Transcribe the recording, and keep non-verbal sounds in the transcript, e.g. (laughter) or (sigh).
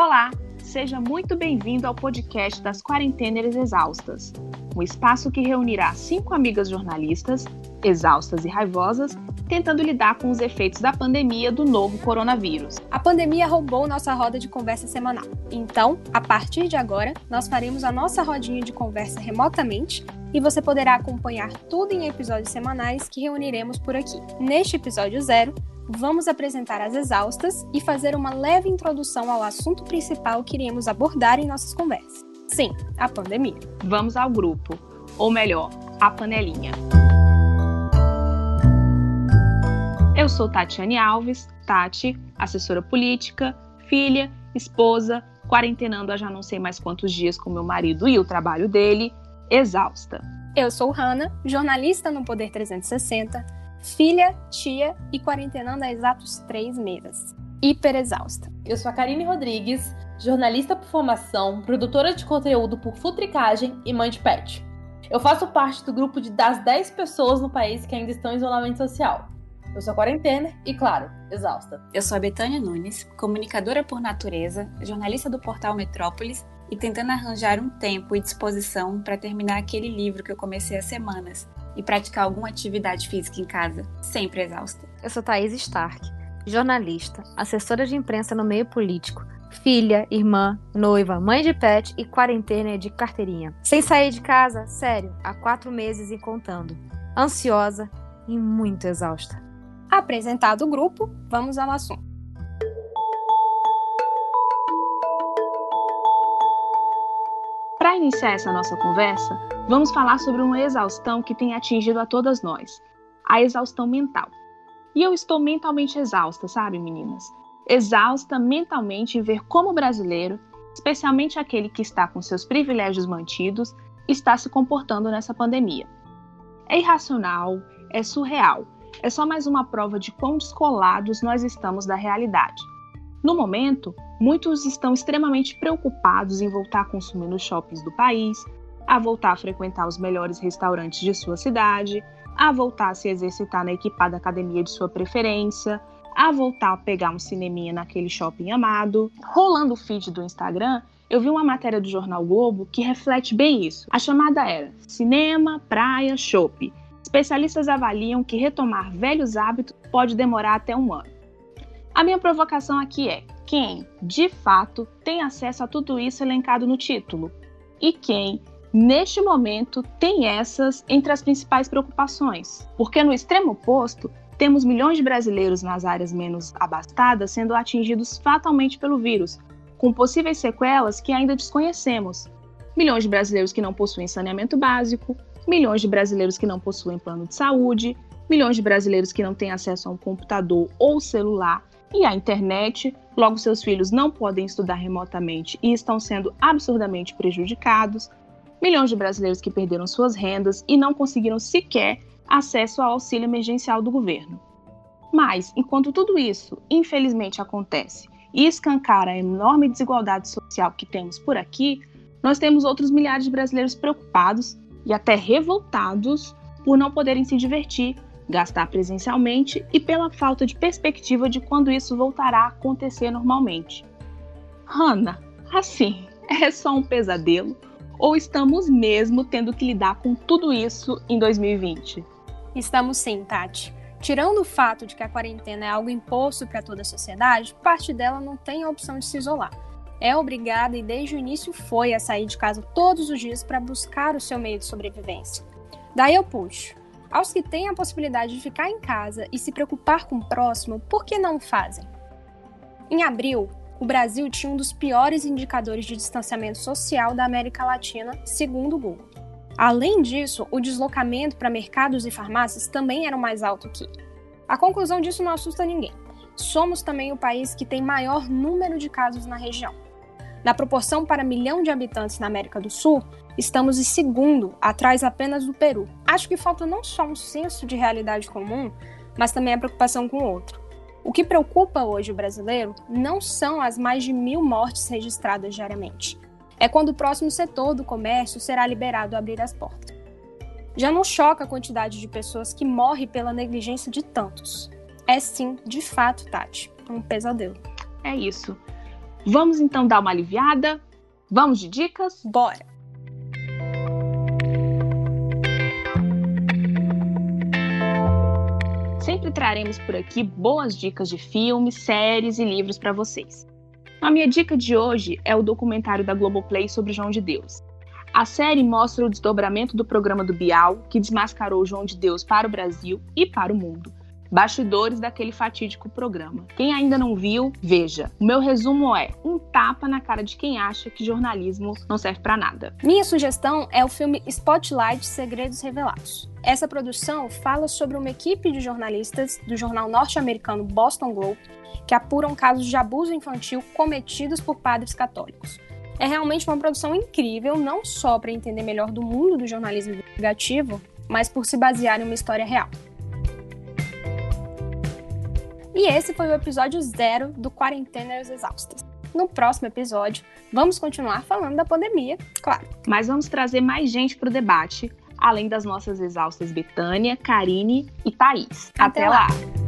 Olá, seja muito bem-vindo ao podcast das Quarentenas Exaustas, um espaço que reunirá cinco amigas jornalistas, exaustas e raivosas, tentando lidar com os efeitos da pandemia do novo coronavírus. A pandemia roubou nossa roda de conversa semanal. Então, a partir de agora, nós faremos a nossa rodinha de conversa remotamente e você poderá acompanhar tudo em episódios semanais que reuniremos por aqui. Neste episódio zero, vamos apresentar as exaustas e fazer uma leve introdução ao assunto principal que iremos abordar em nossas conversas. Sim, a pandemia. Vamos ao grupo, ou melhor, a panelinha. Eu sou Tatiane Alves, Tati, assessora política, filha, esposa, quarentenando há já não sei mais quantos dias com meu marido e o trabalho dele, exausta. Eu sou Hanna, jornalista no Poder 360, filha, tia e quarentenando há exatos três meses. Hiper exausta. Eu sou a Karine Rodrigues, jornalista por formação, produtora de conteúdo por futricagem e mãe de pet. Eu faço parte do grupo de, das 10 pessoas no país que ainda estão em isolamento social. Eu sou quarentena e, claro, exausta. Eu sou a Betânia Nunes, comunicadora por natureza, jornalista do portal Metrópolis e tentando arranjar um tempo e disposição para terminar aquele livro que eu comecei há semanas, e praticar alguma atividade física em casa, sempre exausta. Eu sou Thaís Stark, jornalista, assessora de imprensa no meio político, filha, irmã, noiva, mãe de pet e quarentena de carteirinha. Sem sair de casa, sério, há quatro meses e contando. Ansiosa e muito exausta. Apresentado o grupo, vamos ao assunto. Iniciar essa nossa conversa, vamos falar sobre uma exaustão que tem atingido a todas nós: a exaustão mental. E eu estou mentalmente exausta, sabe, meninas? Exausta mentalmente em ver como o brasileiro, especialmente aquele que está com seus privilégios mantidos, está se comportando nessa pandemia. É irracional, é surreal, é só mais uma prova de quão descolados nós estamos da realidade. No momento, muitos estão extremamente preocupados em voltar a consumir nos shoppings do país, a voltar a frequentar os melhores restaurantes de sua cidade, a voltar a se exercitar na equipada academia de sua preferência, a voltar a pegar um cineminha naquele shopping amado. Rolando o feed do Instagram, eu vi uma matéria do jornal Globo que reflete bem isso. A chamada era Cinema, Praia, Shopping. Especialistas avaliam que retomar velhos hábitos pode demorar até um ano. A minha provocação aqui é: quem, de fato, tem acesso a tudo isso elencado no título? E quem, neste momento, tem essas entre as principais preocupações? Porque no extremo oposto, temos milhões de brasileiros nas áreas menos abastadas sendo atingidos fatalmente pelo vírus, com possíveis sequelas que ainda desconhecemos. Milhões de brasileiros que não possuem saneamento básico, milhões de brasileiros que não possuem plano de saúde, milhões de brasileiros que não têm acesso a um computador ou celular e à internet, logo seus filhos não podem estudar remotamente e estão sendo absurdamente prejudicados, milhões de brasileiros que perderam suas rendas e não conseguiram sequer acesso ao auxílio emergencial do governo. Mas, enquanto tudo isso, infelizmente, acontece e escancara a enorme desigualdade social que temos por aqui, nós temos outros milhares de brasileiros preocupados e até revoltados por não poderem se divertir gastar presencialmente e pela falta de perspectiva de quando isso voltará a acontecer normalmente. Hannah, assim, (laughs) é só um pesadelo ou estamos mesmo tendo que lidar com tudo isso em 2020? Estamos sim, Tati. Tirando o fato de que a quarentena é algo imposto para toda a sociedade, parte dela não tem a opção de se isolar. É obrigada e desde o início foi a sair de casa todos os dias para buscar o seu meio de sobrevivência. Daí eu puxo. Aos que têm a possibilidade de ficar em casa e se preocupar com o próximo, por que não fazem? Em abril, o Brasil tinha um dos piores indicadores de distanciamento social da América Latina, segundo o Google. Além disso, o deslocamento para mercados e farmácias também era mais alto aqui. A conclusão disso não assusta ninguém. Somos também o país que tem maior número de casos na região. Na proporção para milhão de habitantes na América do Sul, estamos em segundo, atrás apenas do Peru. Acho que falta não só um senso de realidade comum, mas também a preocupação com o outro. O que preocupa hoje o brasileiro não são as mais de mil mortes registradas diariamente. É quando o próximo setor do comércio será liberado a abrir as portas. Já não choca a quantidade de pessoas que morrem pela negligência de tantos. É sim, de fato, Tati, um pesadelo. É isso. Vamos então dar uma aliviada? Vamos de dicas? Bora! Sempre traremos por aqui boas dicas de filmes, séries e livros para vocês. A minha dica de hoje é o documentário da Globoplay sobre João de Deus. A série mostra o desdobramento do programa do Bial, que desmascarou João de Deus para o Brasil e para o mundo. Bastidores daquele fatídico programa. Quem ainda não viu, veja. O meu resumo é um tapa na cara de quem acha que jornalismo não serve para nada. Minha sugestão é o filme Spotlight Segredos Revelados. Essa produção fala sobre uma equipe de jornalistas do jornal norte-americano Boston Globe que apuram casos de abuso infantil cometidos por padres católicos. É realmente uma produção incrível, não só para entender melhor do mundo do jornalismo investigativo, mas por se basear em uma história real. E esse foi o episódio zero do Quarentenas Exaustas. No próximo episódio, vamos continuar falando da pandemia, claro. Mas vamos trazer mais gente para o debate, além das nossas exaustas Betânia, Karine e Thaís. Até, Até lá. lá.